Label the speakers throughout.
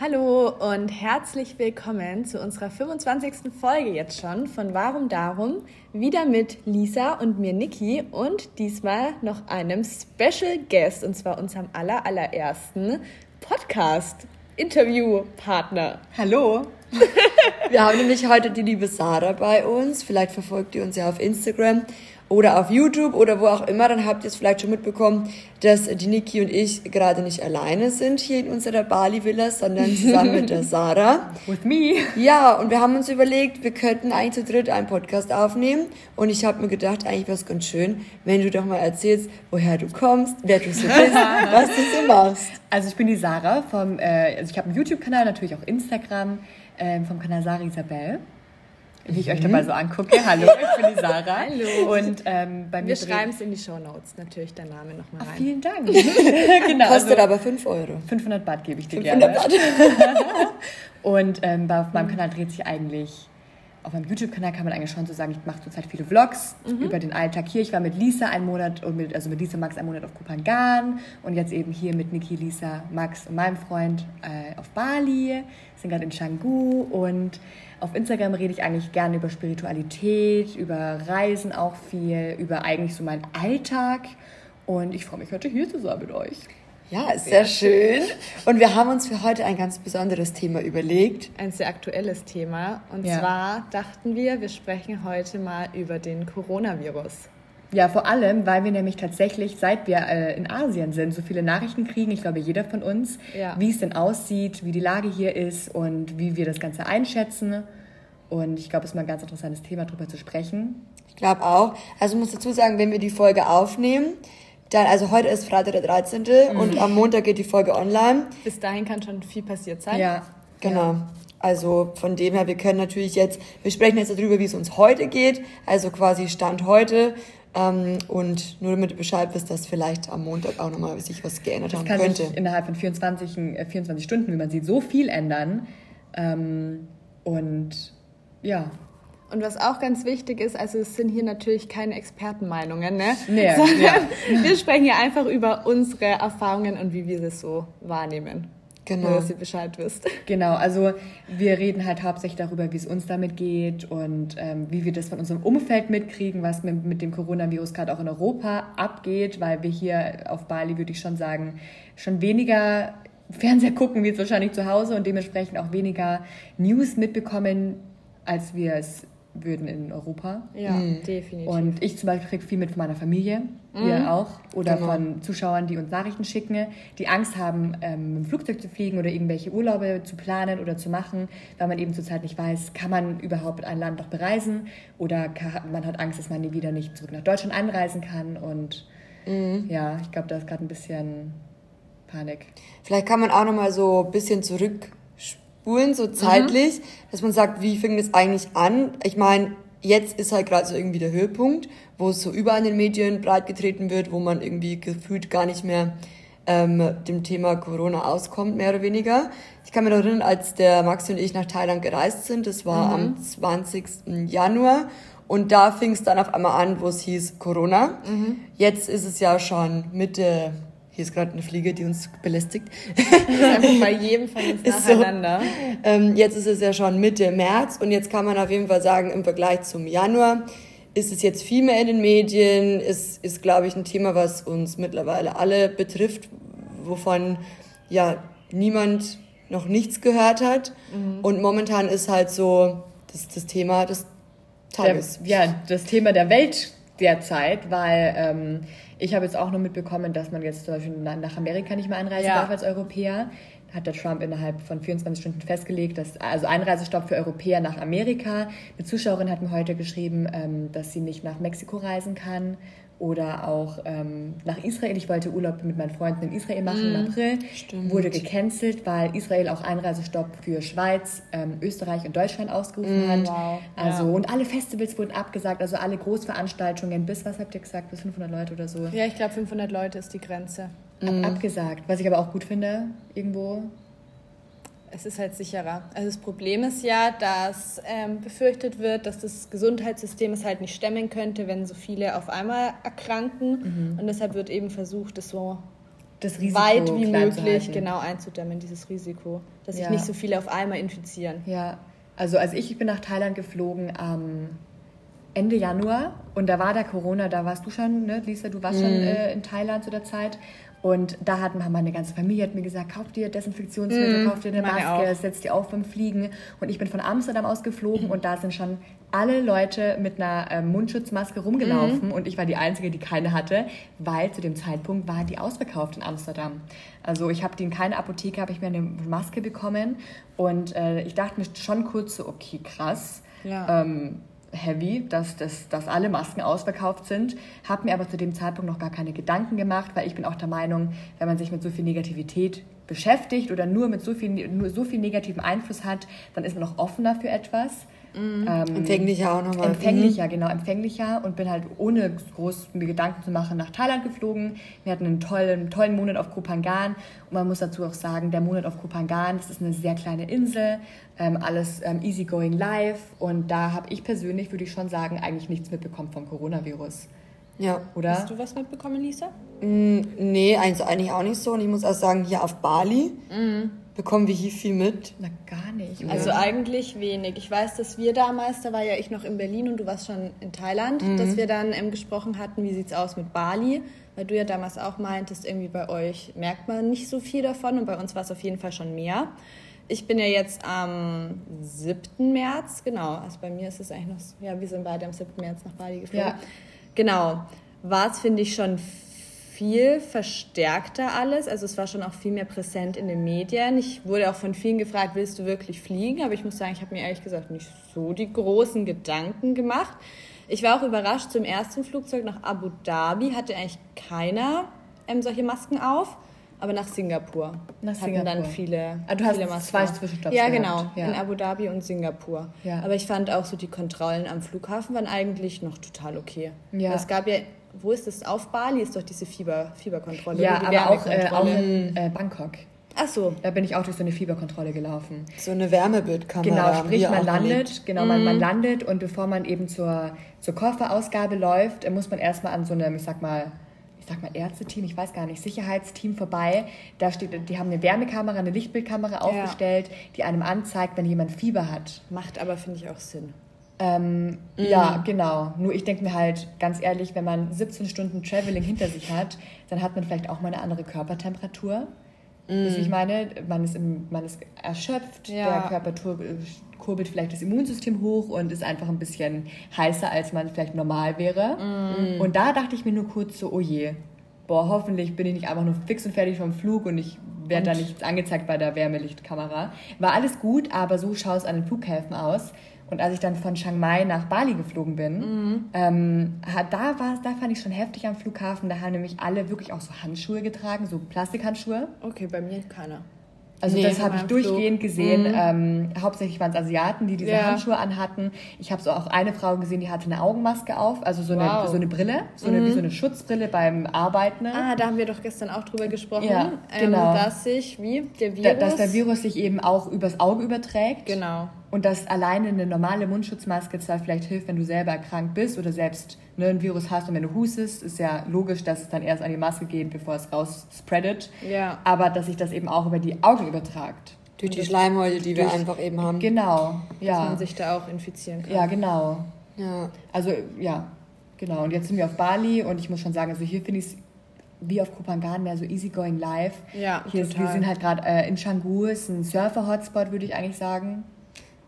Speaker 1: Hallo und herzlich willkommen zu unserer 25. Folge jetzt schon von Warum Darum. Wieder mit Lisa und mir Niki und diesmal noch einem Special Guest und zwar unserem aller, allerersten Podcast-Interviewpartner.
Speaker 2: Hallo. Wir haben nämlich heute die liebe Sarah bei uns. Vielleicht verfolgt ihr uns ja auf Instagram oder auf YouTube oder wo auch immer, dann habt ihr es vielleicht schon mitbekommen, dass die Niki und ich gerade nicht alleine sind hier in unserer Bali-Villa, sondern zusammen mit der Sarah.
Speaker 1: With me.
Speaker 2: Ja, und wir haben uns überlegt, wir könnten eigentlich zu dritt einen Podcast aufnehmen. Und ich habe mir gedacht, eigentlich wäre es ganz schön, wenn du doch mal erzählst, woher du kommst, wer du so bist, was du so machst.
Speaker 3: Also ich bin die Sarah vom, äh, also ich habe einen YouTube-Kanal, natürlich auch Instagram, äh, vom Kanal Sarah Isabel wie ich euch dabei so angucke. Hallo, ich bin die Sarah.
Speaker 1: Hallo.
Speaker 3: Und ähm, bei
Speaker 1: mir Wir schreiben es in die Show Notes natürlich dein Name nochmal rein.
Speaker 3: Ach, vielen Dank.
Speaker 2: genau, Kostet also, aber 5 Euro.
Speaker 3: 500 Baht gebe ich dir 500 gerne. Baht. Und ähm, auf meinem Kanal dreht sich eigentlich auf meinem YouTube-Kanal kann man eigentlich schon so sagen, ich mache zurzeit viele Vlogs mhm. über den Alltag hier. Ich war mit Lisa einen Monat und mit, also mit Lisa Max einen Monat auf Kupangan und jetzt eben hier mit Niki, Lisa, Max und meinem Freund äh, auf Bali, sind gerade in Canggu und auf Instagram rede ich eigentlich gerne über Spiritualität, über Reisen auch viel, über eigentlich so meinen Alltag und ich freue mich heute hier zu sein mit euch.
Speaker 2: Ja, ist sehr schön. Und wir haben uns für heute ein ganz besonderes Thema überlegt.
Speaker 1: Ein sehr aktuelles Thema. Und ja. zwar dachten wir, wir sprechen heute mal über den Coronavirus.
Speaker 3: Ja, vor allem, weil wir nämlich tatsächlich, seit wir äh, in Asien sind, so viele Nachrichten kriegen, ich glaube jeder von uns, ja. wie es denn aussieht, wie die Lage hier ist und wie wir das Ganze einschätzen. Und ich glaube, es ist mal ein ganz interessantes Thema, darüber zu sprechen.
Speaker 2: Ich glaube auch. Also ich muss dazu sagen, wenn wir die Folge aufnehmen, dann, also heute ist Freitag der 13. Mhm. und am Montag geht die Folge online.
Speaker 1: Bis dahin kann schon viel passiert sein.
Speaker 2: Ja. Genau. Also von dem her, wir können natürlich jetzt, wir sprechen jetzt darüber, wie es uns heute geht, also quasi Stand heute. Ähm, und nur damit du Bescheid wisst, dass vielleicht am Montag auch nochmal sich was geändert das haben kann könnte.
Speaker 3: Sich innerhalb von 24, 24 äh, Stunden, wie man sieht, so viel ändern. Ähm, und ja,
Speaker 1: und was auch ganz wichtig ist, also es sind hier natürlich keine Expertenmeinungen, ne?
Speaker 3: Nee, ja.
Speaker 1: wir sprechen hier einfach über unsere Erfahrungen und wie wir das so wahrnehmen. Genau. Nur, dass ihr Bescheid wisst.
Speaker 3: Genau, also wir reden halt hauptsächlich darüber, wie es uns damit geht und ähm, wie wir das von unserem Umfeld mitkriegen, was mit, mit dem Coronavirus gerade auch in Europa abgeht, weil wir hier auf Bali, würde ich schon sagen, schon weniger Fernseher gucken wie jetzt wahrscheinlich zu Hause und dementsprechend auch weniger News mitbekommen, als wir es würden in Europa.
Speaker 1: Ja, mhm. definitiv.
Speaker 3: Und ich zum Beispiel kriege viel mit von meiner Familie, mhm. ihr auch, oder genau. von Zuschauern, die uns Nachrichten schicken, die Angst haben, ähm, mit dem Flugzeug zu fliegen oder irgendwelche Urlaube zu planen oder zu machen, weil man eben zurzeit nicht weiß, kann man überhaupt ein Land noch bereisen oder kann, man hat Angst, dass man nie wieder nicht zurück nach Deutschland einreisen kann. Und mhm. ja, ich glaube, da ist gerade ein bisschen Panik.
Speaker 2: Vielleicht kann man auch noch mal so ein bisschen zurück Spulen, so zeitlich, mhm. dass man sagt, wie fing das eigentlich an? Ich meine, jetzt ist halt gerade so irgendwie der Höhepunkt, wo es so überall in den Medien breitgetreten wird, wo man irgendwie gefühlt gar nicht mehr ähm, dem Thema Corona auskommt, mehr oder weniger. Ich kann mich noch erinnern, als der Maxi und ich nach Thailand gereist sind, das war mhm. am 20. Januar. Und da fing es dann auf einmal an, wo es hieß Corona. Mhm. Jetzt ist es ja schon Mitte hier ist gerade eine Fliege, die uns belästigt.
Speaker 1: Das ist einfach bei jedem von uns nacheinander.
Speaker 2: So. Ähm, jetzt ist es ja schon Mitte März und jetzt kann man auf jeden Fall sagen, im Vergleich zum Januar ist es jetzt viel mehr in den Medien, ist, ist glaube ich, ein Thema, was uns mittlerweile alle betrifft, wovon ja niemand noch nichts gehört hat. Mhm. Und momentan ist halt so das, das Thema des Tages.
Speaker 3: Der, ja, das Thema der Welt derzeit, weil ähm, ich habe jetzt auch nur mitbekommen, dass man jetzt zum Beispiel nach Amerika nicht mehr einreisen ja. darf als Europäer. Hat der Trump innerhalb von 24 Stunden festgelegt, dass also Einreisestopp für Europäer nach Amerika. Eine Zuschauerin hat mir heute geschrieben, ähm, dass sie nicht nach Mexiko reisen kann oder auch ähm, nach Israel. Ich wollte Urlaub mit meinen Freunden in Israel machen mm, im April. Stimmt. Wurde gecancelt, weil Israel auch Einreisestopp für Schweiz, ähm, Österreich und Deutschland ausgerufen mm, hat. Wow. Also ja. und alle Festivals wurden abgesagt, also alle Großveranstaltungen bis was habt ihr gesagt, bis 500 Leute oder so.
Speaker 1: Ja, ich glaube 500 Leute ist die Grenze.
Speaker 3: Ab, mm. Abgesagt, was ich aber auch gut finde irgendwo
Speaker 1: es ist halt sicherer. Also das Problem ist ja, dass ähm, befürchtet wird, dass das Gesundheitssystem es halt nicht stemmen könnte, wenn so viele auf einmal erkranken. Mhm. Und deshalb wird eben versucht, es so das Risiko weit wie möglich genau einzudämmen, dieses Risiko, dass sich ja. nicht so viele auf einmal infizieren.
Speaker 3: Ja, also als ich, ich bin nach Thailand geflogen am Ende Januar und da war da Corona, da warst du schon, ne, Lisa, du warst mhm. schon äh, in Thailand zu der Zeit und da wir meine ganze Familie hat mir gesagt, kauf dir Desinfektionsmittel, mm, kauf dir eine Maske, setz die auf beim Fliegen. Und ich bin von Amsterdam aus geflogen und da sind schon alle Leute mit einer äh, Mundschutzmaske rumgelaufen mm. und ich war die Einzige, die keine hatte, weil zu dem Zeitpunkt war die ausverkauft in Amsterdam. Also ich habe die in keiner Apotheke, habe ich mir eine Maske bekommen und äh, ich dachte mir schon kurz so, okay, krass. Ja. Ähm, heavy, dass, dass, dass alle Masken ausverkauft sind, habe mir aber zu dem Zeitpunkt noch gar keine Gedanken gemacht, weil ich bin auch der Meinung, wenn man sich mit so viel Negativität beschäftigt oder nur mit so viel, nur so viel negativen Einfluss hat, dann ist man auch offener für etwas.
Speaker 2: Mhm. Ähm, empfänglicher auch nochmal.
Speaker 3: Empfänglicher, mhm. genau, empfänglicher und bin halt ohne groß mir Gedanken zu machen nach Thailand geflogen. Wir hatten einen tollen, tollen Monat auf Kopangan und man muss dazu auch sagen, der Monat auf Kopangan, das ist eine sehr kleine Insel, ähm, alles ähm, easygoing live und da habe ich persönlich, würde ich schon sagen, eigentlich nichts mitbekommen vom Coronavirus.
Speaker 1: Ja. Oder? Hast du was mitbekommen, Lisa?
Speaker 2: Mm, nee, also eigentlich auch nicht so. Und ich muss auch sagen, hier auf Bali mhm. Bekommen wir hier viel mit.
Speaker 3: Na, gar nicht.
Speaker 1: Oder? Also eigentlich wenig. Ich weiß, dass wir damals, da war ja ich noch in Berlin und du warst schon in Thailand, mhm. dass wir dann ähm, gesprochen hatten, wie sieht es aus mit Bali. Weil du ja damals auch meintest, irgendwie bei euch merkt man nicht so viel davon und bei uns war es auf jeden Fall schon mehr. Ich bin ja jetzt am 7. März, genau. Also bei mir ist es eigentlich noch, ja, wir sind beide am 7. März nach Bali geflogen. Ja. Genau. War es, finde ich, schon viel verstärkter alles. Also es war schon auch viel mehr präsent in den Medien. Ich wurde auch von vielen gefragt, willst du wirklich fliegen? Aber ich muss sagen, ich habe mir ehrlich gesagt nicht so die großen Gedanken gemacht. Ich war auch überrascht, zum ersten Flugzeug nach Abu Dhabi hatte eigentlich keiner ähm, solche Masken auf. Aber nach Singapur. Nach hatten Singapur. dann viele, ah, du hast viele zwei Zwischenstopps Ja, genau. Ja. In Abu Dhabi und Singapur. Ja. Aber ich fand auch so die Kontrollen am Flughafen waren eigentlich noch total okay. Ja. Es gab ja, wo ist das? Auf Bali ist doch diese Fieber, Fieberkontrolle.
Speaker 3: Ja,
Speaker 1: die
Speaker 3: aber auch, äh, auch in äh, Bangkok. Ach so. Da bin ich auch durch so eine Fieberkontrolle gelaufen.
Speaker 2: So eine Wärmebildkamera.
Speaker 3: Genau, sprich man landet, genau, man, man mhm. landet und bevor man eben zur, zur Kofferausgabe läuft, muss man erstmal an so einem, ich sag mal, sag mal Ärzteteam, ich weiß gar nicht, Sicherheitsteam vorbei. Da steht, die haben eine Wärmekamera, eine Lichtbildkamera ja. aufgestellt, die einem anzeigt, wenn jemand Fieber hat.
Speaker 1: Macht aber, finde ich, auch Sinn.
Speaker 3: Ähm, mhm. Ja, genau. Nur ich denke mir halt, ganz ehrlich, wenn man 17 Stunden Traveling hinter sich hat, dann hat man vielleicht auch mal eine andere Körpertemperatur. Mhm. Also ich meine, man ist, im, man ist erschöpft, ja. der Körper kurbelt vielleicht das Immunsystem hoch und ist einfach ein bisschen heißer, als man vielleicht normal wäre. Mm. Und da dachte ich mir nur kurz so, oh je, boah, hoffentlich bin ich nicht einfach nur fix und fertig vom Flug und ich werde da nichts angezeigt bei der Wärmelichtkamera. War alles gut, aber so schaut es an den Flughäfen aus. Und als ich dann von Chiang Mai nach Bali geflogen bin, mhm. ähm, da, war, da fand ich schon heftig am Flughafen. Da haben nämlich alle wirklich auch so Handschuhe getragen, so Plastikhandschuhe.
Speaker 1: Okay, bei mir keiner.
Speaker 3: Also nee, das habe ich durchgehend gesehen. Mhm. Ähm, hauptsächlich waren es Asiaten, die diese ja. Handschuhe anhatten. Ich habe so auch eine Frau gesehen, die hatte eine Augenmaske auf, also so, wow. eine, so eine Brille, so eine, mhm. wie so eine Schutzbrille beim Arbeiten.
Speaker 1: Ah, da haben wir doch gestern auch drüber gesprochen. Ja, ähm, genau. dass sich, wie,
Speaker 3: der Virus... Da, dass der Virus sich eben auch übers Auge überträgt. Genau. Und dass alleine eine normale Mundschutzmaske zwar vielleicht hilft, wenn du selber erkrankt bist oder selbst ne, ein Virus hast und wenn du hustest, ist ja logisch, dass es dann erst an die Maske geht, bevor es raus spreadet. Ja. Aber dass sich das eben auch über die Augen übertragt.
Speaker 2: Durch die Schleimhäute, die wir einfach eben haben.
Speaker 3: Genau, ja.
Speaker 1: Dass man sich da auch infizieren kann.
Speaker 3: Ja, genau. Ja. Also, ja, genau. Und jetzt sind wir auf Bali und ich muss schon sagen, also hier finde ich es wie auf Kopangan mehr so easygoing live. Ja, hier total. Ist, wir sind halt gerade äh, in Canggu, ist ein Surfer-Hotspot, würde ich eigentlich sagen.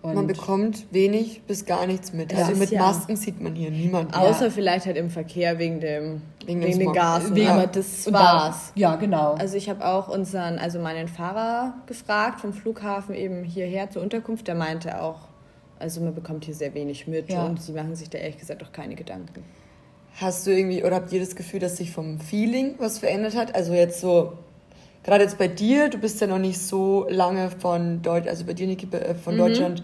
Speaker 2: Und man bekommt wenig bis gar nichts mit. Also mit ja. Masken sieht man hier niemanden.
Speaker 1: Außer ja. vielleicht halt im Verkehr wegen dem wegen, wegen den Gasen. Wegen, aber das war's.
Speaker 3: Da, ja, genau.
Speaker 1: Also ich habe auch unseren, also meinen Fahrer gefragt vom Flughafen eben hierher zur Unterkunft. Der meinte auch, also man bekommt hier sehr wenig mit ja. und sie machen sich da ehrlich gesagt auch keine Gedanken.
Speaker 2: Hast du irgendwie oder habt ihr das Gefühl, dass sich vom Feeling was verändert hat? Also jetzt so gerade jetzt bei dir, du bist ja noch nicht so lange von Deutsch, also bei dir, Niki, äh, von mhm. Deutschland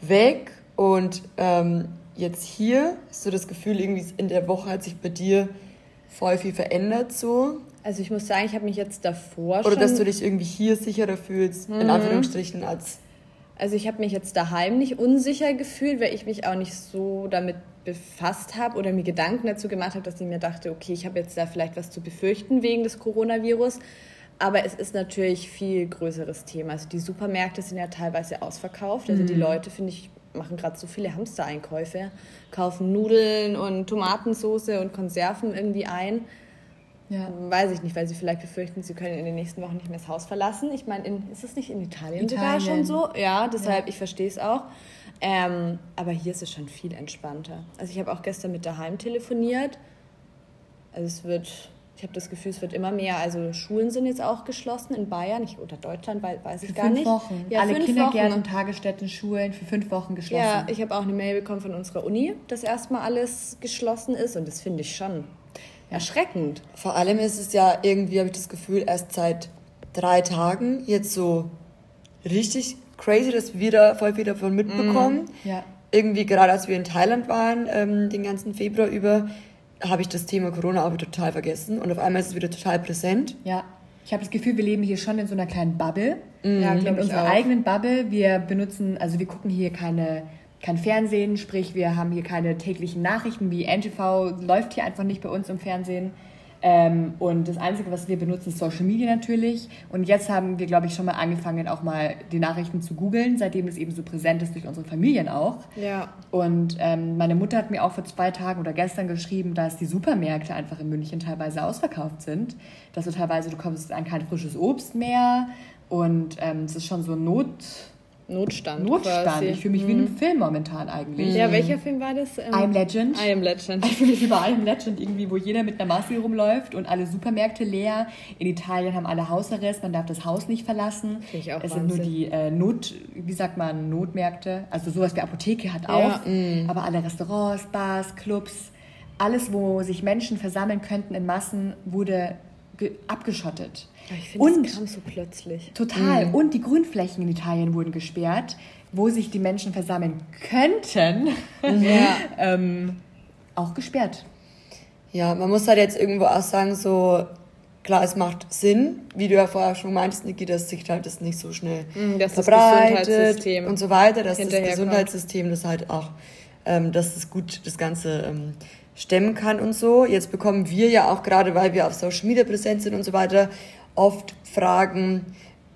Speaker 2: weg und ähm, jetzt hier hast du das Gefühl, irgendwie in der Woche hat sich bei dir voll viel verändert so.
Speaker 1: Also ich muss sagen, ich habe mich jetzt davor
Speaker 2: Oder schon... dass du dich irgendwie hier sicherer fühlst, mhm. in Anführungsstrichen, als...
Speaker 1: Also ich habe mich jetzt daheim nicht unsicher gefühlt, weil ich mich auch nicht so damit befasst habe oder mir Gedanken dazu gemacht habe, dass ich mir dachte, okay, ich habe jetzt da vielleicht was zu befürchten wegen des Coronavirus. Aber es ist natürlich viel größeres Thema. Also die Supermärkte sind ja teilweise ausverkauft. Also mhm. die Leute, finde ich, machen gerade so viele Hamstereinkäufe, kaufen Nudeln und Tomatensauce und Konserven irgendwie ein. Ja. Weiß ich nicht, weil sie vielleicht befürchten, sie können in den nächsten Wochen nicht mehr das Haus verlassen. Ich meine, ist es nicht in Italien, Italien, sogar schon so? Ja, deshalb, ja. ich verstehe es auch. Ähm, aber hier ist es schon viel entspannter. Also ich habe auch gestern mit daheim telefoniert. Also es wird ich habe das Gefühl, es wird immer mehr. Also Schulen sind jetzt auch geschlossen in Bayern ich, oder Deutschland, weiß ich für gar nicht.
Speaker 3: Wochen. Ja, Alle fünf Kindergärten Wochen. und Tagesstätten, Schulen für fünf Wochen geschlossen.
Speaker 1: Ja, ich habe auch eine Mail bekommen von unserer Uni, dass erstmal alles geschlossen ist und das finde ich schon erschreckend.
Speaker 2: Vor allem ist es ja irgendwie, habe ich das Gefühl, erst seit drei Tagen jetzt so richtig crazy, dass wir da voll viel davon mitbekommen. Mm, ja. Irgendwie gerade als wir in Thailand waren, ähm, den ganzen Februar über, habe ich das Thema Corona aber total vergessen und auf einmal ist es wieder total präsent.
Speaker 3: Ja. Ich habe das Gefühl, wir leben hier schon in so einer kleinen Bubble. Mhm, ja, in unserer auch. eigenen Bubble. Wir benutzen, also wir gucken hier keine, kein Fernsehen, sprich wir haben hier keine täglichen Nachrichten wie NTV läuft hier einfach nicht bei uns im Fernsehen. Ähm, und das Einzige, was wir benutzen, ist Social Media natürlich. Und jetzt haben wir, glaube ich, schon mal angefangen, auch mal die Nachrichten zu googeln, seitdem es eben so präsent ist durch unsere Familien auch. Ja. Und ähm, meine Mutter hat mir auch vor zwei Tagen oder gestern geschrieben, dass die Supermärkte einfach in München teilweise ausverkauft sind. Dass du teilweise, du kommst an kein frisches Obst mehr. Und ähm, es ist schon so Not Notstand. Notstand. Quasi. Ich fühle mich mhm. wie in einem mhm. Film momentan eigentlich.
Speaker 1: Ja, welcher Film war das?
Speaker 3: Ähm, I Am Legend.
Speaker 1: I Am Legend.
Speaker 3: Ich fühle mich wie bei I Am Legend irgendwie, wo jeder mit einer Maske rumläuft und alle Supermärkte leer. In Italien haben alle Hausarrest, man darf das Haus nicht verlassen. Ich auch es Wahnsinn. sind nur die äh, Not, wie sagt man, Notmärkte. Also sowas wie Apotheke hat auch. Ja, mm. aber alle Restaurants, Bars, Clubs, alles, wo sich Menschen versammeln könnten in Massen, wurde abgeschottet.
Speaker 1: Ich finde, das kam so plötzlich.
Speaker 3: Total. Mhm. Und die Grünflächen in Italien wurden gesperrt, wo sich die Menschen versammeln könnten. Mhm. Ja. ähm, auch gesperrt.
Speaker 2: Ja, man muss halt jetzt irgendwo auch sagen, so klar, es macht Sinn, wie du ja vorher schon meintest, Niki, dass sich halt das nicht so schnell dass verbreitet das und so weiter, dass das Gesundheitssystem das halt auch, ähm, dass es gut das Ganze ähm, stemmen kann und so. Jetzt bekommen wir ja auch gerade, weil wir auf Social Media präsent sind und so weiter, oft Fragen,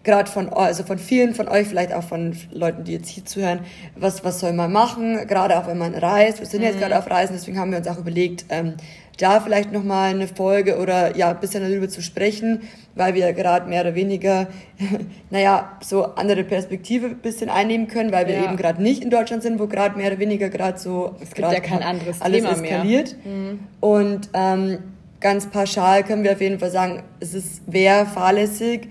Speaker 2: gerade von, also von vielen von euch, vielleicht auch von Leuten, die jetzt hier zuhören, was, was soll man machen, gerade auch wenn man reist. Wir sind mhm. jetzt gerade auf Reisen, deswegen haben wir uns auch überlegt, ähm, da vielleicht nochmal eine Folge oder ja, ein bisschen darüber zu sprechen, weil wir gerade mehr oder weniger, naja, so andere Perspektive ein bisschen einnehmen können, weil wir ja. eben gerade nicht in Deutschland sind, wo gerade mehr oder weniger gerade so es gibt ja kein anderes alles Thema eskaliert. Mehr. Mhm. Und ähm, ganz pauschal können wir auf jeden Fall sagen, es ist wäre fahrlässig,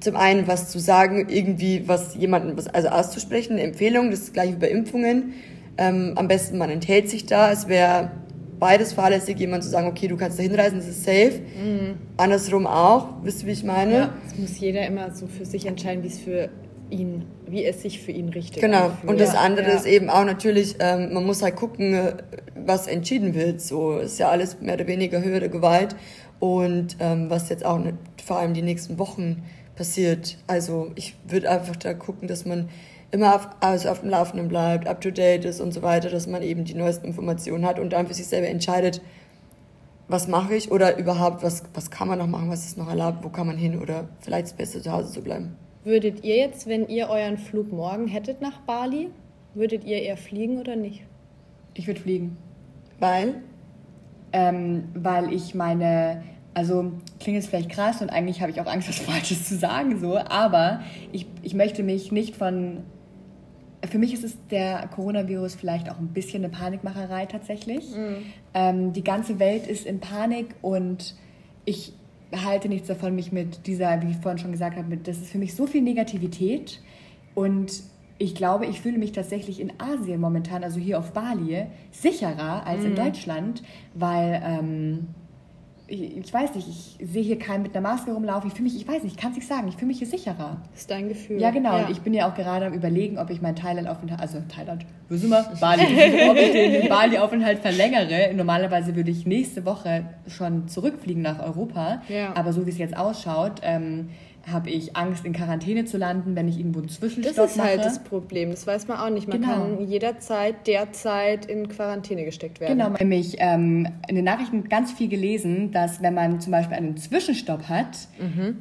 Speaker 2: zum einen was zu sagen, irgendwie was jemanden, was, also auszusprechen, eine Empfehlung, das ist gleich wie bei Impfungen. Ähm, am besten man enthält sich da. Es wäre beides fahrlässig, jemand zu sagen, okay, du kannst da hinreisen, das ist safe. Mhm. Andersrum auch, wisst ihr, wie ich meine? Ja,
Speaker 1: es muss jeder immer so für sich entscheiden, wie es für ihn, wie es sich für ihn richtet.
Speaker 2: Genau. Anfühlt. Und das andere ja. ist eben auch natürlich, ähm, man muss halt gucken, was entschieden wird. So ist ja alles mehr oder weniger höhere Gewalt und ähm, was jetzt auch nicht, vor allem die nächsten Wochen passiert. Also ich würde einfach da gucken, dass man immer auf, also auf dem Laufenden bleibt, up to date ist und so weiter, dass man eben die neuesten Informationen hat und dann für sich selber entscheidet, was mache ich oder überhaupt, was, was kann man noch machen, was ist noch erlaubt, wo kann man hin oder vielleicht ist es besser zu Hause zu bleiben.
Speaker 1: Würdet ihr jetzt, wenn ihr euren Flug morgen hättet nach Bali, würdet ihr eher fliegen oder nicht?
Speaker 3: Ich würde fliegen.
Speaker 2: Weil?
Speaker 3: Ähm, weil ich meine, also klingt jetzt vielleicht krass und eigentlich habe ich auch Angst, was Falsches zu sagen, so, aber ich, ich möchte mich nicht von. Für mich ist es der Coronavirus vielleicht auch ein bisschen eine Panikmacherei tatsächlich. Mhm. Ähm, die ganze Welt ist in Panik und ich halte nichts davon, mich mit dieser, wie ich vorhin schon gesagt habe, mit, das ist für mich so viel Negativität und ich glaube, ich fühle mich tatsächlich in Asien momentan, also hier auf Bali, sicherer als mhm. in Deutschland, weil ähm, ich, ich, weiß nicht, ich sehe hier keinen mit einer Maske rumlaufen. Ich fühle mich, ich weiß nicht, ich kann es nicht sagen, ich fühle mich hier sicherer.
Speaker 1: Das ist dein Gefühl.
Speaker 3: Ja, genau. Ja. Und ich bin ja auch gerade am überlegen, ob ich meinen Thailand-Aufenthalt, also Thailand, wo sind wir? Bali, ob ich den Bali-Aufenthalt verlängere. Normalerweise würde ich nächste Woche schon zurückfliegen nach Europa. Ja. Aber so wie es jetzt ausschaut, ähm, habe ich Angst, in Quarantäne zu landen, wenn ich irgendwo einen Zwischenstopp mache.
Speaker 1: Das ist halt mache. das Problem, das weiß man auch nicht. Man genau. kann jederzeit, derzeit in Quarantäne gesteckt werden.
Speaker 3: Genau, nämlich ähm, in den Nachrichten ganz viel gelesen, dass wenn man zum Beispiel einen Zwischenstopp hat, mhm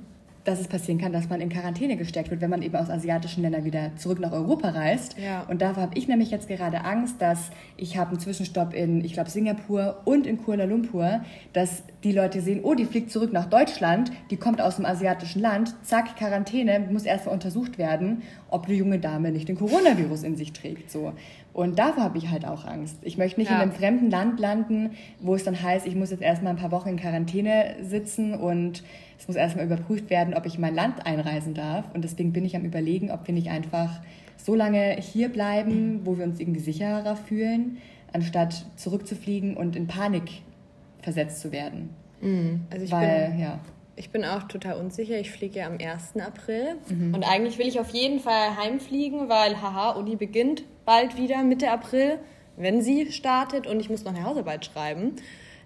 Speaker 3: dass es passieren kann, dass man in Quarantäne gesteckt wird, wenn man eben aus asiatischen Ländern wieder zurück nach Europa reist. Ja. Und davor habe ich nämlich jetzt gerade Angst, dass ich habe einen Zwischenstopp in, ich glaube, Singapur und in Kuala Lumpur, dass die Leute sehen, oh, die fliegt zurück nach Deutschland, die kommt aus dem asiatischen Land, zack, Quarantäne, muss erstmal untersucht werden, ob die junge Dame nicht den Coronavirus in sich trägt. So. Und davor habe ich halt auch Angst. Ich möchte nicht ja. in einem fremden Land landen, wo es dann heißt, ich muss jetzt erstmal ein paar Wochen in Quarantäne sitzen und es muss erstmal überprüft werden, ob ich in mein Land einreisen darf. Und deswegen bin ich am Überlegen, ob wir nicht einfach so lange hier bleiben, wo wir uns irgendwie sicherer fühlen, anstatt zurückzufliegen und in Panik versetzt zu werden.
Speaker 1: Mhm. Also ich Weil, bin, ja. Ich bin auch total unsicher. Ich fliege ja am 1. April. Mhm. Und eigentlich will ich auf jeden Fall heimfliegen, weil, haha, Uni beginnt bald wieder, Mitte April, wenn sie startet. Und ich muss noch eine Hausarbeit schreiben.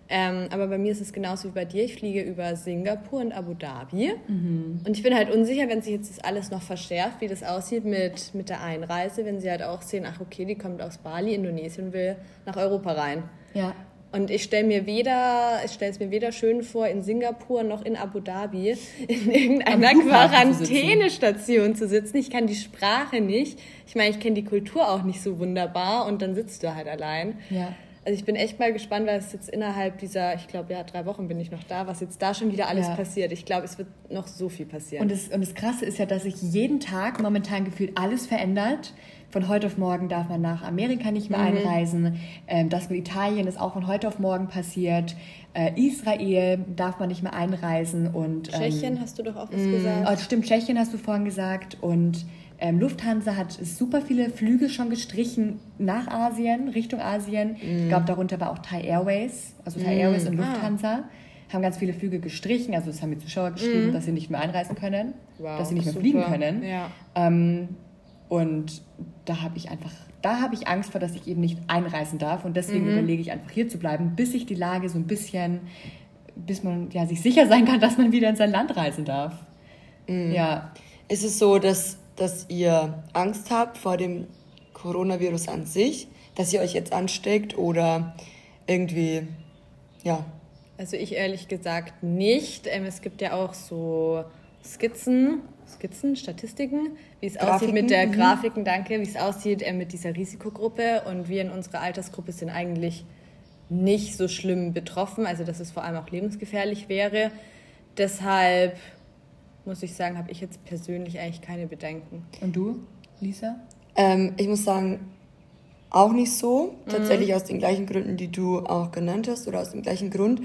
Speaker 1: Ähm, aber bei mir ist es genauso wie bei dir. Ich fliege über Singapur und Abu Dhabi. Mhm. Und ich bin halt unsicher, wenn sich jetzt das alles noch verschärft, wie das aussieht mit, mit der Einreise, wenn sie halt auch sehen, ach okay, die kommt aus Bali, Indonesien, will nach Europa rein. Ja. Und ich stelle mir weder, ich stelle es mir weder schön vor, in Singapur noch in Abu Dhabi in irgendeiner Quarantänestation zu sitzen. Ich kann die Sprache nicht. Ich meine, ich kenne die Kultur auch nicht so wunderbar und dann sitzt du halt allein. Ja. Also ich bin echt mal gespannt, weil es jetzt innerhalb dieser, ich glaube ja, drei Wochen bin ich noch da, was jetzt da schon wieder alles ja. passiert. Ich glaube, es wird noch so viel passieren.
Speaker 3: Und das, und das Krasse ist ja, dass sich jeden Tag momentan gefühlt alles verändert. Von heute auf morgen darf man nach Amerika nicht mehr mhm. einreisen. Ähm, das mit Italien ist auch von heute auf morgen passiert. Äh, Israel darf man nicht mehr einreisen. Und,
Speaker 1: ähm, Tschechien hast du doch auch was gesagt.
Speaker 3: Oh, stimmt, Tschechien hast du vorhin gesagt. Und ähm, Lufthansa hat super viele Flüge schon gestrichen nach Asien, Richtung Asien. Mm. Ich glaube, darunter war auch Thai Airways, also Thai mm. Airways und ah. Lufthansa. Ah. Haben ganz viele Flüge gestrichen, also es haben die Zuschauer geschrieben, mm. dass sie nicht mehr einreisen können, wow, dass sie nicht mehr super. fliegen können. Ja. Ähm, und da habe ich einfach, da habe ich Angst vor, dass ich eben nicht einreisen darf. Und deswegen mhm. überlege ich einfach hier zu bleiben, bis sich die Lage so ein bisschen, bis man ja, sich sicher sein kann, dass man wieder in sein Land reisen darf.
Speaker 2: Mhm. Ja. Ist es so, dass dass ihr Angst habt vor dem Coronavirus an sich, dass ihr euch jetzt ansteckt oder irgendwie, ja.
Speaker 1: Also ich ehrlich gesagt nicht. Ähm, es gibt ja auch so Skizzen, Skizzen, Statistiken, wie es Grafiken. aussieht mit der mhm. Grafiken, danke, wie es aussieht äh, mit dieser Risikogruppe. Und wir in unserer Altersgruppe sind eigentlich nicht so schlimm betroffen, also dass es vor allem auch lebensgefährlich wäre. Deshalb muss ich sagen, habe ich jetzt persönlich eigentlich keine Bedenken.
Speaker 3: Und du, Lisa?
Speaker 2: Ähm, ich muss sagen, auch nicht so. Mhm. Tatsächlich aus den gleichen Gründen, die du auch genannt hast, oder aus dem gleichen Grund.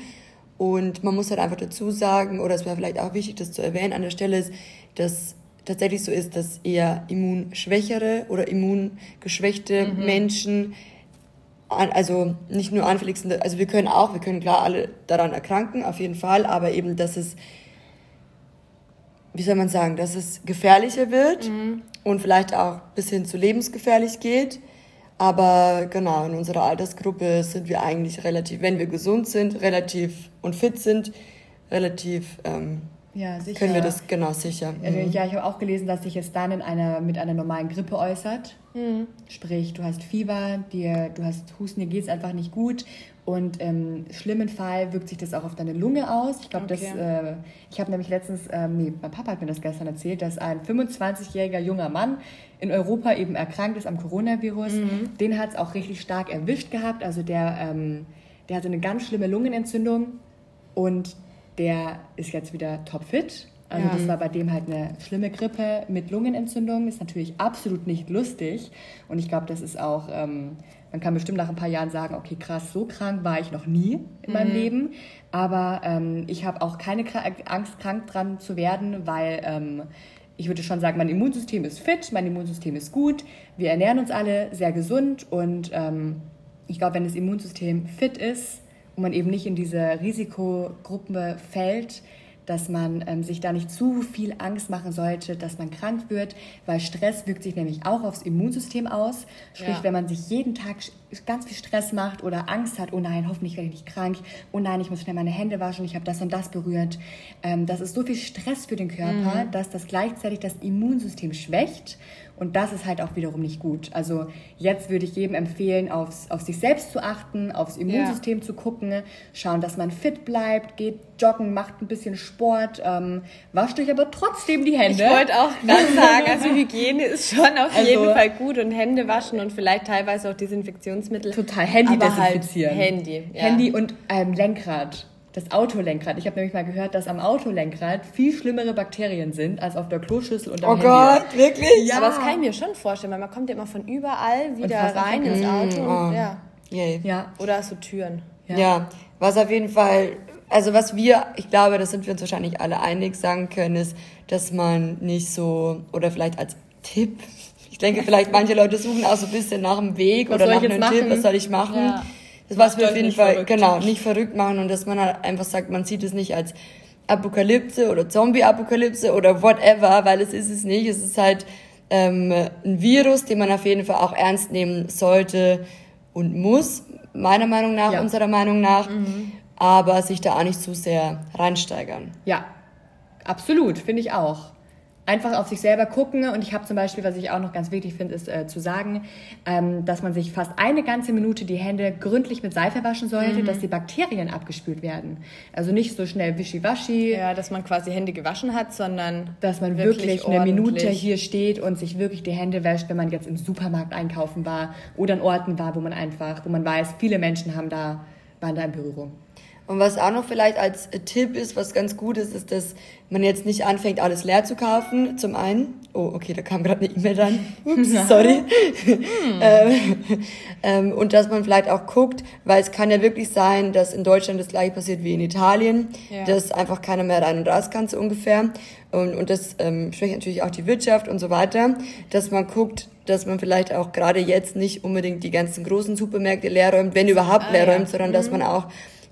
Speaker 2: Und man muss halt einfach dazu sagen, oder es wäre vielleicht auch wichtig, das zu erwähnen an der Stelle, ist, dass tatsächlich so ist, dass eher immunschwächere oder immungeschwächte mhm. Menschen, also nicht nur anfällig sind, also wir können auch, wir können klar alle daran erkranken, auf jeden Fall, aber eben, dass es wie soll man sagen, dass es gefährlicher wird mhm. und vielleicht auch bis hin zu lebensgefährlich geht. Aber genau, in unserer Altersgruppe sind wir eigentlich relativ, wenn wir gesund sind, relativ und fit sind, relativ ähm, ja, sicher. können wir das genau sicher.
Speaker 3: Also, mhm. Ja, ich habe auch gelesen, dass sich es dann in einer, mit einer normalen Grippe äußert. Mhm. Sprich, du hast Fieber, dir, du hast Husten, dir geht es einfach nicht gut und im schlimmen Fall wirkt sich das auch auf deine Lunge aus. Ich glaube, okay. äh, ich habe nämlich letztens, ähm, nee, mein Papa hat mir das gestern erzählt, dass ein 25-jähriger junger Mann in Europa eben erkrankt ist am Coronavirus. Mhm. Den hat es auch richtig stark erwischt gehabt. Also der, ähm, der hatte eine ganz schlimme Lungenentzündung und der ist jetzt wieder topfit. Also ja. das war bei dem halt eine schlimme Grippe mit Lungenentzündung. Ist natürlich absolut nicht lustig. Und ich glaube, das ist auch... Ähm, man kann bestimmt nach ein paar Jahren sagen, okay, krass, so krank war ich noch nie in meinem mhm. Leben. Aber ähm, ich habe auch keine Angst, krank dran zu werden, weil ähm, ich würde schon sagen, mein Immunsystem ist fit, mein Immunsystem ist gut. Wir ernähren uns alle sehr gesund und ähm, ich glaube, wenn das Immunsystem fit ist und man eben nicht in diese Risikogruppe fällt, dass man ähm, sich da nicht zu viel Angst machen sollte, dass man krank wird, weil Stress wirkt sich nämlich auch aufs Immunsystem aus. Sprich, ja. wenn man sich jeden Tag ganz viel Stress macht oder Angst hat, oh nein, hoffentlich werde ich nicht krank, oh nein, ich muss schnell meine Hände waschen, ich habe das und das berührt. Ähm, das ist so viel Stress für den Körper, mhm. dass das gleichzeitig das Immunsystem schwächt und das ist halt auch wiederum nicht gut. Also jetzt würde ich jedem empfehlen, aufs, auf sich selbst zu achten, aufs Immunsystem ja. zu gucken, schauen, dass man fit bleibt, geht joggen, macht ein bisschen Sport, ähm, wascht euch aber trotzdem die Hände.
Speaker 1: Ich wollte auch gerade sagen, also Hygiene ist schon auf also, jeden Fall gut und Hände waschen und vielleicht teilweise auch Desinfektionsmittel.
Speaker 3: Total, Handy
Speaker 1: aber
Speaker 3: halt desinfizieren.
Speaker 1: Halt Handy.
Speaker 3: Ja. Handy und ähm, Lenkrad das Autolenkrad. Ich habe nämlich mal gehört, dass am Autolenkrad viel schlimmere Bakterien sind als auf der Kloschüssel und am
Speaker 2: Oh
Speaker 3: Handy.
Speaker 2: Gott, wirklich?
Speaker 1: Ja. Aber das kann ich mir schon vorstellen, weil man kommt ja immer von überall wieder rein ins Auto.
Speaker 2: Oh. Ja. Yeah.
Speaker 1: ja. Oder so Türen.
Speaker 2: Ja. ja, was auf jeden Fall, also was wir, ich glaube, da sind wir uns wahrscheinlich alle einig sagen können, ist, dass man nicht so, oder vielleicht als Tipp, ich denke, vielleicht manche Leute suchen auch so ein bisschen nach einem Weg was oder nach einem Tipp, was soll ich machen? Ja das was wir auf jeden Fall, verrückt. genau, nicht verrückt machen und dass man halt einfach sagt, man sieht es nicht als Apokalypse oder Zombie-Apokalypse oder whatever, weil es ist es nicht. Es ist halt ähm, ein Virus, den man auf jeden Fall auch ernst nehmen sollte und muss, meiner Meinung nach, ja. unserer Meinung nach, mhm. aber sich da auch nicht zu sehr reinsteigern.
Speaker 3: Ja, absolut, finde ich auch einfach auf sich selber gucken. Und ich habe zum Beispiel, was ich auch noch ganz wichtig finde, ist äh, zu sagen, ähm, dass man sich fast eine ganze Minute die Hände gründlich mit Seife waschen sollte, mhm. dass die Bakterien abgespült werden. Also nicht so schnell wischiwaschi.
Speaker 1: Ja, dass man quasi Hände gewaschen hat, sondern
Speaker 3: dass man wirklich, wirklich eine Minute hier steht und sich wirklich die Hände wäscht, wenn man jetzt im Supermarkt einkaufen war oder an Orten war, wo man einfach, wo man weiß, viele Menschen haben da, waren da in Berührung.
Speaker 2: Und was auch noch vielleicht als Tipp ist, was ganz gut ist, ist, dass man jetzt nicht anfängt, alles leer zu kaufen, zum einen. Oh, okay, da kam gerade eine E-Mail dran. Ups, sorry. ähm, ähm, und dass man vielleicht auch guckt, weil es kann ja wirklich sein, dass in Deutschland das gleiche passiert wie in Italien, ja. dass einfach keiner mehr rein und raus kann, so ungefähr. Und, und das ähm, schwächt natürlich auch die Wirtschaft und so weiter, dass man guckt, dass man vielleicht auch gerade jetzt nicht unbedingt die ganzen großen Supermärkte leer räumt, wenn überhaupt ah, leer räumt, ja. sondern mhm. dass man auch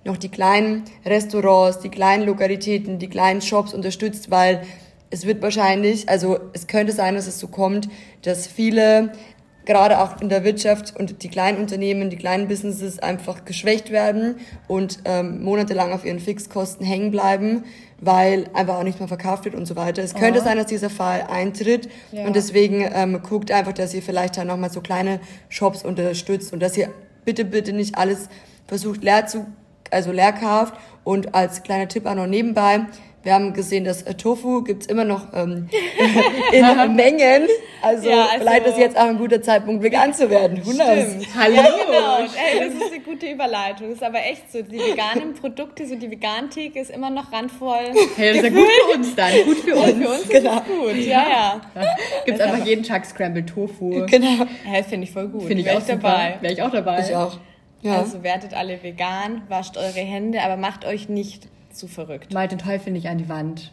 Speaker 2: noch die kleinen Restaurants, die kleinen Lokalitäten, die kleinen Shops unterstützt, weil es wird wahrscheinlich, also es könnte sein, dass es so kommt, dass viele gerade auch in der Wirtschaft und die kleinen Unternehmen, die kleinen Businesses einfach geschwächt werden und ähm, monatelang auf ihren Fixkosten hängen bleiben, weil einfach auch nicht mehr verkauft wird und so weiter. Es könnte oh. sein, dass dieser Fall eintritt ja. und deswegen ähm, guckt einfach, dass ihr vielleicht dann nochmal so kleine Shops unterstützt und dass ihr bitte, bitte nicht alles versucht leer zu also leerkauft. Und als kleiner Tipp auch noch nebenbei, wir haben gesehen, dass äh, Tofu gibt's immer noch ähm, in Mengen. Also, ja, also, vielleicht ist jetzt auch ein guter Zeitpunkt, vegan zu werden.
Speaker 1: Who knows? Hallo! Ja, genau. Ey, das ist eine gute Überleitung. Das ist aber echt so. Die veganen Produkte, so die Vegan-Theke ist immer noch randvoll.
Speaker 3: Hey, das ist ja gut für uns dann. Gut für uns.
Speaker 1: für uns genau. gut, ja, ja.
Speaker 3: Gibt's einfach jeden Tag Scrambled Tofu.
Speaker 1: Genau. Hey, finde ich voll gut.
Speaker 3: Finde ich Wär auch dabei. Wäre ich auch dabei.
Speaker 2: Ich auch.
Speaker 1: Ja. Also werdet alle vegan, wascht eure Hände, aber macht euch nicht zu verrückt.
Speaker 3: Malt den Teufel nicht an die Wand.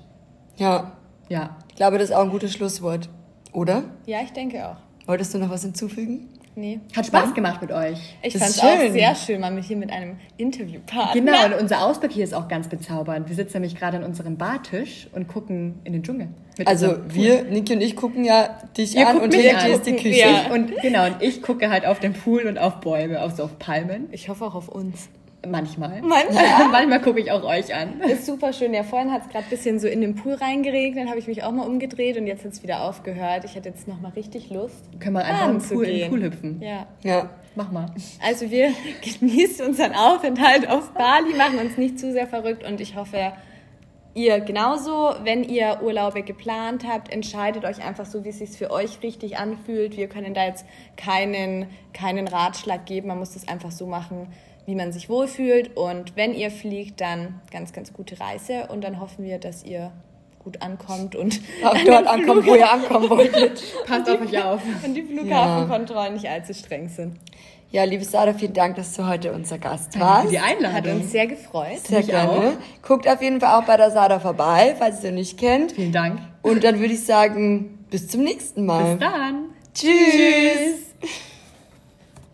Speaker 2: Ja.
Speaker 3: Ja.
Speaker 2: Ich glaube, das ist auch ein gutes Schlusswort. Oder?
Speaker 1: Ja, ich denke auch.
Speaker 2: Wolltest du noch was hinzufügen?
Speaker 1: Nee.
Speaker 3: Hat Spaß gemacht mit euch.
Speaker 1: Ich fand es auch sehr schön, mal hier mit einem Interviewpartner.
Speaker 3: Genau, und unser Ausblick hier ist auch ganz bezaubernd. Wir sitzen nämlich gerade an unserem Bartisch und gucken in den Dschungel.
Speaker 2: Also wir, Niki und ich, gucken ja dich Ihr an und hinter dir ist die Küche.
Speaker 3: Ja. Und genau, und ich gucke halt auf den Pool und auf Bäume, also auf Palmen.
Speaker 1: Ich hoffe auch auf uns.
Speaker 3: Manchmal.
Speaker 1: Manchmal.
Speaker 3: Manchmal gucke ich auch euch an.
Speaker 1: Das ist super schön. Ja, vorhin hat es gerade ein bisschen so in den Pool reingeregnet, habe ich mich auch mal umgedreht und jetzt hat es wieder aufgehört. Ich hätte jetzt noch mal richtig Lust.
Speaker 3: Können wir einfach im Pool, in den Pool hüpfen?
Speaker 1: Ja.
Speaker 2: Ja.
Speaker 3: Mach mal.
Speaker 1: Also wir genießen unseren Aufenthalt auf Bali, machen uns nicht zu sehr verrückt und ich hoffe, ihr genauso, wenn ihr Urlaube geplant habt, entscheidet euch einfach so, wie es sich für euch richtig anfühlt. Wir können da jetzt keinen, keinen Ratschlag geben. Man muss das einfach so machen, wie man sich wohlfühlt. Und wenn ihr fliegt, dann ganz, ganz gute Reise. Und dann hoffen wir, dass ihr gut ankommt und
Speaker 2: auch dort ankommt, wo ihr ankommen wolltet.
Speaker 3: Passt auf euch auf.
Speaker 1: Und die Flughafenkontrollen ja. nicht allzu streng sind.
Speaker 2: Ja, liebe Sarah, vielen Dank, dass du heute unser Gast warst.
Speaker 3: die Einladung.
Speaker 1: Hat uns sehr gefreut.
Speaker 2: Sehr Mich gerne. Auch. Guckt auf jeden Fall auch bei der Sarah vorbei, falls ihr sie nicht kennt.
Speaker 3: Vielen Dank.
Speaker 2: Und dann würde ich sagen, bis zum nächsten Mal.
Speaker 3: Bis dann.
Speaker 2: Tschüss. Tschüss.